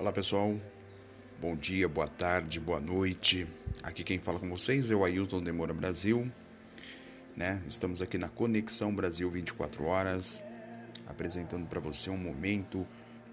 Olá pessoal, bom dia, boa tarde, boa noite. Aqui quem fala com vocês é o Ailton Demora Brasil. Né? Estamos aqui na Conexão Brasil 24 horas, apresentando para você um momento,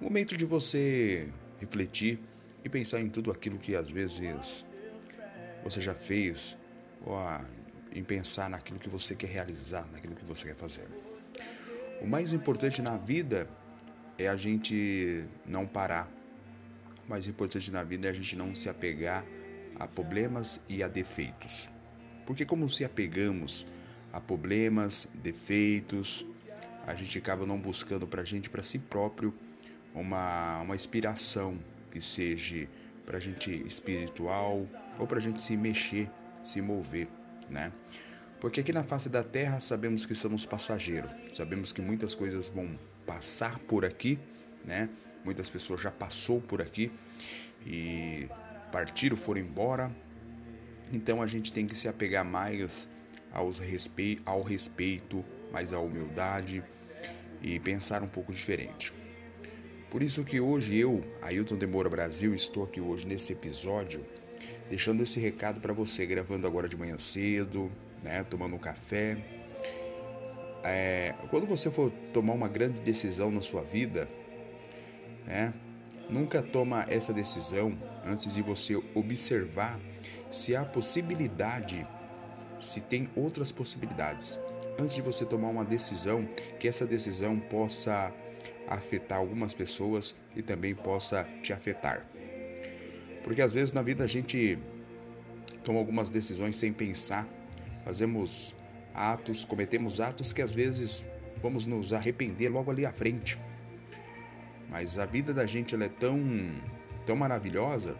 um momento de você refletir e pensar em tudo aquilo que às vezes você já fez, ou em pensar naquilo que você quer realizar, naquilo que você quer fazer. O mais importante na vida é a gente não parar. Mais importante na vida é a gente não se apegar a problemas e a defeitos. Porque como se apegamos a problemas, defeitos, a gente acaba não buscando para a gente, para si próprio, uma, uma inspiração que seja para a gente espiritual ou para a gente se mexer, se mover, né? Porque aqui na face da terra sabemos que somos passageiros, sabemos que muitas coisas vão passar por aqui, né? Muitas pessoas já passou por aqui e partiram, foram embora. Então a gente tem que se apegar mais aos respeito, ao respeito, mais à humildade e pensar um pouco diferente. Por isso que hoje eu, Ailton Demora Brasil, estou aqui hoje nesse episódio, deixando esse recado para você, gravando agora de manhã cedo, né, tomando um café. É, quando você for tomar uma grande decisão na sua vida, né, nunca toma essa decisão antes de você observar se há possibilidade, se tem outras possibilidades. Antes de você tomar uma decisão, que essa decisão possa afetar algumas pessoas e também possa te afetar. Porque às vezes na vida a gente toma algumas decisões sem pensar fazemos atos, cometemos atos que às vezes vamos nos arrepender logo ali à frente. Mas a vida da gente ela é tão, tão maravilhosa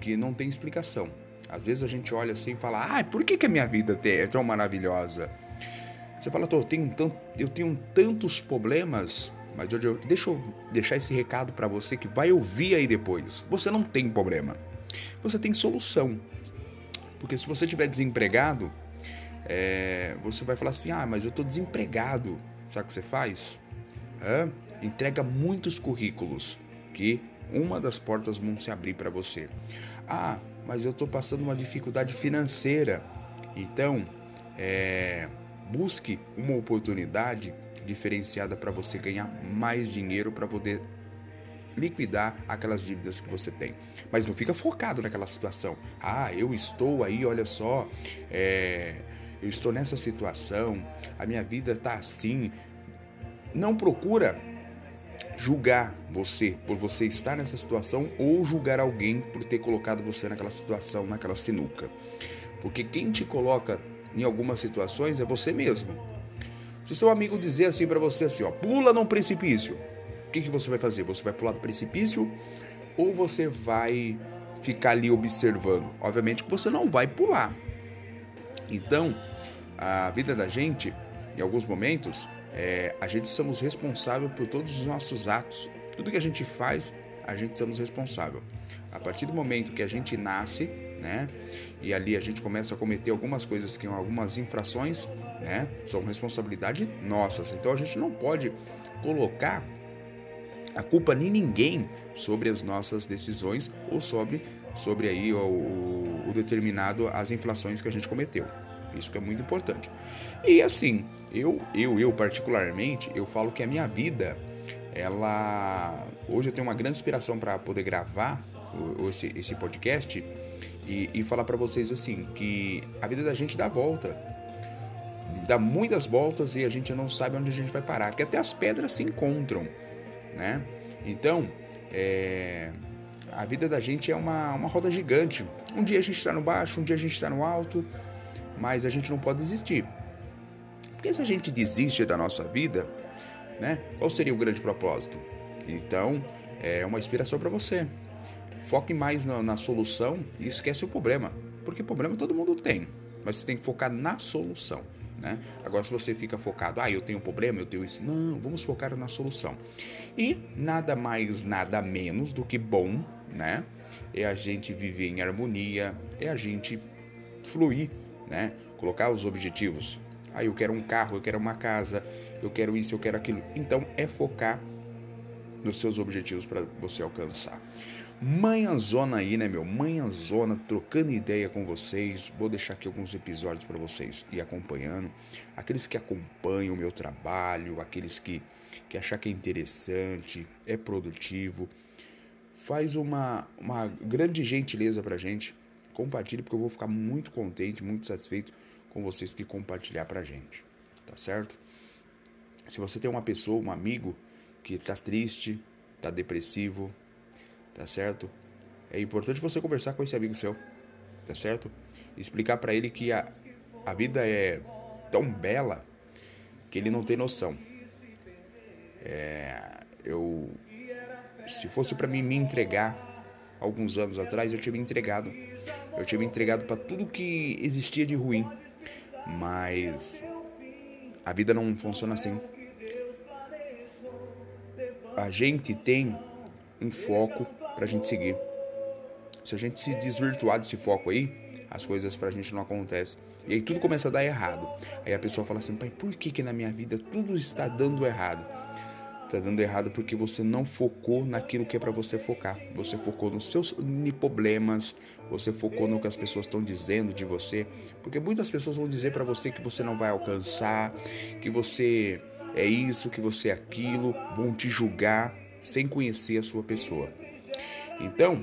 que não tem explicação. Às vezes a gente olha assim e fala: Ah, por que, que a minha vida é tão maravilhosa? Você fala, eu tenho, tanto, eu tenho tantos problemas, mas eu, deixa eu deixar esse recado para você que vai ouvir aí depois. Você não tem problema, você tem solução. Porque se você estiver desempregado, é, você vai falar assim: ah, mas eu estou desempregado. Sabe o que você faz? Hã? Entrega muitos currículos que uma das portas vão se abrir para você. Ah, mas eu estou passando uma dificuldade financeira. Então, é, busque uma oportunidade diferenciada para você ganhar mais dinheiro para poder liquidar aquelas dívidas que você tem. Mas não fica focado naquela situação. Ah, eu estou aí, olha só, é, eu estou nessa situação, a minha vida está assim. Não procura julgar você por você estar nessa situação ou julgar alguém por ter colocado você naquela situação, naquela sinuca. Porque quem te coloca em algumas situações é você mesmo. Se seu amigo dizer assim para você assim, ó, pula num precipício, o que, que você vai fazer? Você vai pular do precipício ou você vai ficar ali observando? Obviamente que você não vai pular. Então, a vida da gente, em alguns momentos, é, a gente somos responsável por todos os nossos atos. Tudo que a gente faz, a gente somos responsável. A partir do momento que a gente nasce, né, e ali a gente começa a cometer algumas coisas que são algumas infrações, né, são responsabilidade nossas. Então a gente não pode colocar a culpa em ninguém sobre as nossas decisões ou sobre sobre aí o, o determinado as inflações que a gente cometeu. Isso que é muito importante. E assim, eu, eu, eu particularmente, eu falo que a minha vida, ela hoje eu tenho uma grande inspiração para poder gravar esse, esse podcast e, e falar para vocês assim que a vida da gente dá volta, dá muitas voltas e a gente não sabe onde a gente vai parar, porque até as pedras se encontram, né? Então, é, a vida da gente é uma, uma roda gigante. Um dia a gente está no baixo, um dia a gente está no alto, mas a gente não pode desistir. Porque se a gente desiste da nossa vida, né, qual seria o grande propósito? Então, é uma inspiração para você. Foque mais na, na, solução e esquece o problema. Porque problema todo mundo tem, mas você tem que focar na solução. Né? Agora, se você fica focado, ah, eu tenho um problema, eu tenho isso. Não, vamos focar na solução. E nada mais, nada menos do que bom, né? É a gente viver em harmonia, é a gente fluir, né? Colocar os objetivos. Ah, eu quero um carro, eu quero uma casa, eu quero isso, eu quero aquilo. Então, é focar dos seus objetivos para você alcançar. Manhãzona aí, né, meu? Manhãzona, trocando ideia com vocês. Vou deixar aqui alguns episódios para vocês ir acompanhando. Aqueles que acompanham o meu trabalho, aqueles que, que achar que é interessante, é produtivo, faz uma, uma grande gentileza pra gente. Compartilhe, porque eu vou ficar muito contente, muito satisfeito com vocês que compartilhar pra gente. Tá certo? Se você tem uma pessoa, um amigo que tá triste, tá depressivo, tá certo? É importante você conversar com esse amigo seu, tá certo? Explicar para ele que a, a vida é tão bela que ele não tem noção. É, eu, se fosse para mim me entregar alguns anos atrás, eu tinha me entregado. Eu tinha me entregado para tudo que existia de ruim. Mas a vida não funciona assim. A gente tem um foco para a gente seguir. Se a gente se desvirtuar desse foco aí, as coisas para a gente não acontecem. E aí tudo começa a dar errado. Aí a pessoa fala assim, pai, por que que na minha vida tudo está dando errado? Está dando errado porque você não focou naquilo que é para você focar. Você focou nos seus problemas, você focou no que as pessoas estão dizendo de você, porque muitas pessoas vão dizer para você que você não vai alcançar, que você é isso, que você é aquilo, vão te julgar sem conhecer a sua pessoa. Então,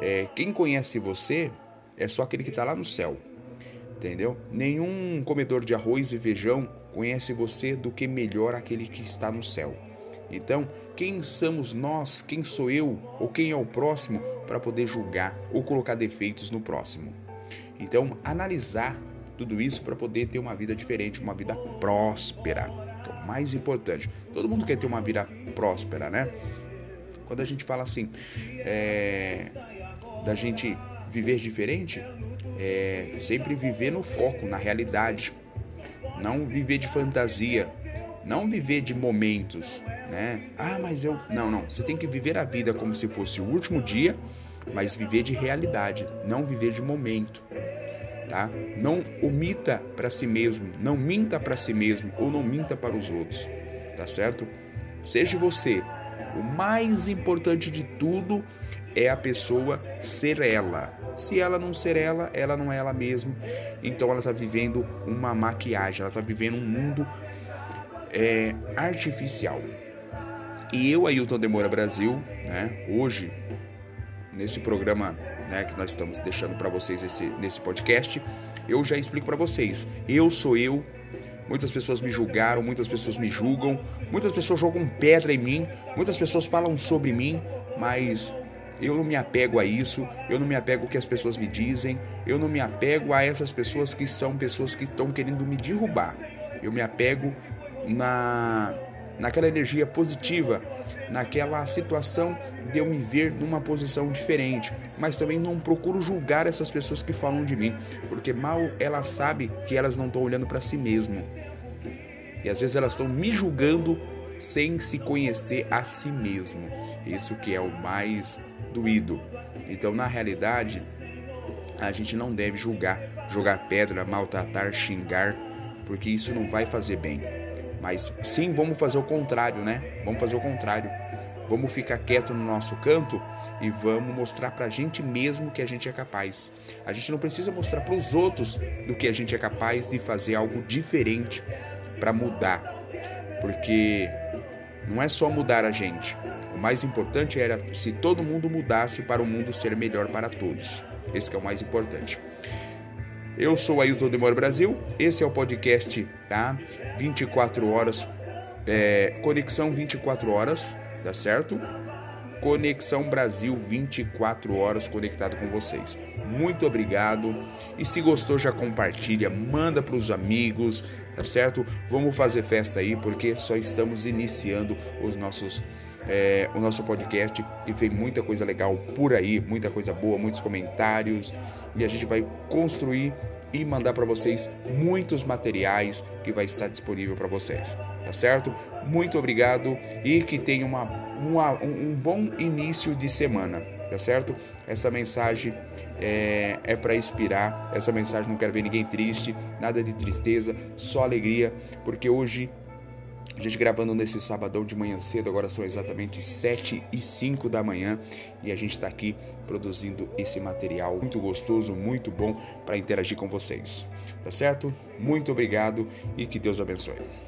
é, quem conhece você é só aquele que está lá no céu, entendeu? Nenhum comedor de arroz e feijão conhece você do que melhor aquele que está no céu. Então, quem somos nós, quem sou eu ou quem é o próximo para poder julgar ou colocar defeitos no próximo? Então, analisar tudo isso para poder ter uma vida diferente, uma vida próspera, que é o mais importante. Todo mundo quer ter uma vida próspera, né? Quando a gente fala assim, é, da gente viver diferente, é sempre viver no foco, na realidade. Não viver de fantasia, não viver de momentos, né? Ah, mas eu. Não, não. Você tem que viver a vida como se fosse o último dia, mas viver de realidade, não viver de momento. Tá? Não omita para si mesmo, não minta para si mesmo ou não minta para os outros, tá certo? Seja você o mais importante de tudo é a pessoa ser ela. Se ela não ser ela, ela não é ela mesma. Então ela está vivendo uma maquiagem, ela está vivendo um mundo é, artificial. E eu, Ailton Demora Brasil, né, hoje, nesse programa né, que nós estamos deixando para vocês esse, nesse podcast, eu já explico para vocês. Eu sou eu, Muitas pessoas me julgaram, muitas pessoas me julgam, muitas pessoas jogam pedra em mim, muitas pessoas falam sobre mim, mas eu não me apego a isso, eu não me apego ao que as pessoas me dizem, eu não me apego a essas pessoas que são pessoas que estão querendo me derrubar. Eu me apego na naquela energia positiva, naquela situação de eu me ver numa posição diferente, mas também não procuro julgar essas pessoas que falam de mim, porque mal ela sabe que elas não estão olhando para si mesmo. E às vezes elas estão me julgando sem se conhecer a si mesmo. Isso que é o mais doído. Então, na realidade, a gente não deve julgar, jogar pedra, maltratar, xingar, porque isso não vai fazer bem. Mas sim, vamos fazer o contrário, né? Vamos fazer o contrário. Vamos ficar quieto no nosso canto e vamos mostrar para a gente mesmo que a gente é capaz. A gente não precisa mostrar para os outros do que a gente é capaz de fazer algo diferente para mudar, porque não é só mudar a gente. O mais importante era se todo mundo mudasse para o mundo ser melhor para todos. Esse é o mais importante. Eu sou Ailton Demora Brasil, esse é o podcast, tá? 24 horas, é, Conexão 24 horas, tá certo? Conexão Brasil 24 horas conectado com vocês. Muito obrigado. E se gostou, já compartilha, manda para os amigos, tá certo? Vamos fazer festa aí, porque só estamos iniciando os nossos é, o nosso podcast e vem muita coisa legal por aí, muita coisa boa, muitos comentários e a gente vai construir e mandar para vocês muitos materiais que vai estar disponível para vocês, tá certo? Muito obrigado e que tenha uma, uma, um bom início de semana, tá certo? Essa mensagem é, é para inspirar, essa mensagem não quero ver ninguém triste, nada de tristeza, só alegria, porque hoje A gente gravando nesse sabadão de manhã cedo, agora são exatamente 7 e 5 da manhã e a gente está aqui produzindo esse material muito gostoso, muito bom para interagir com vocês. Tá certo? Muito obrigado e que Deus abençoe.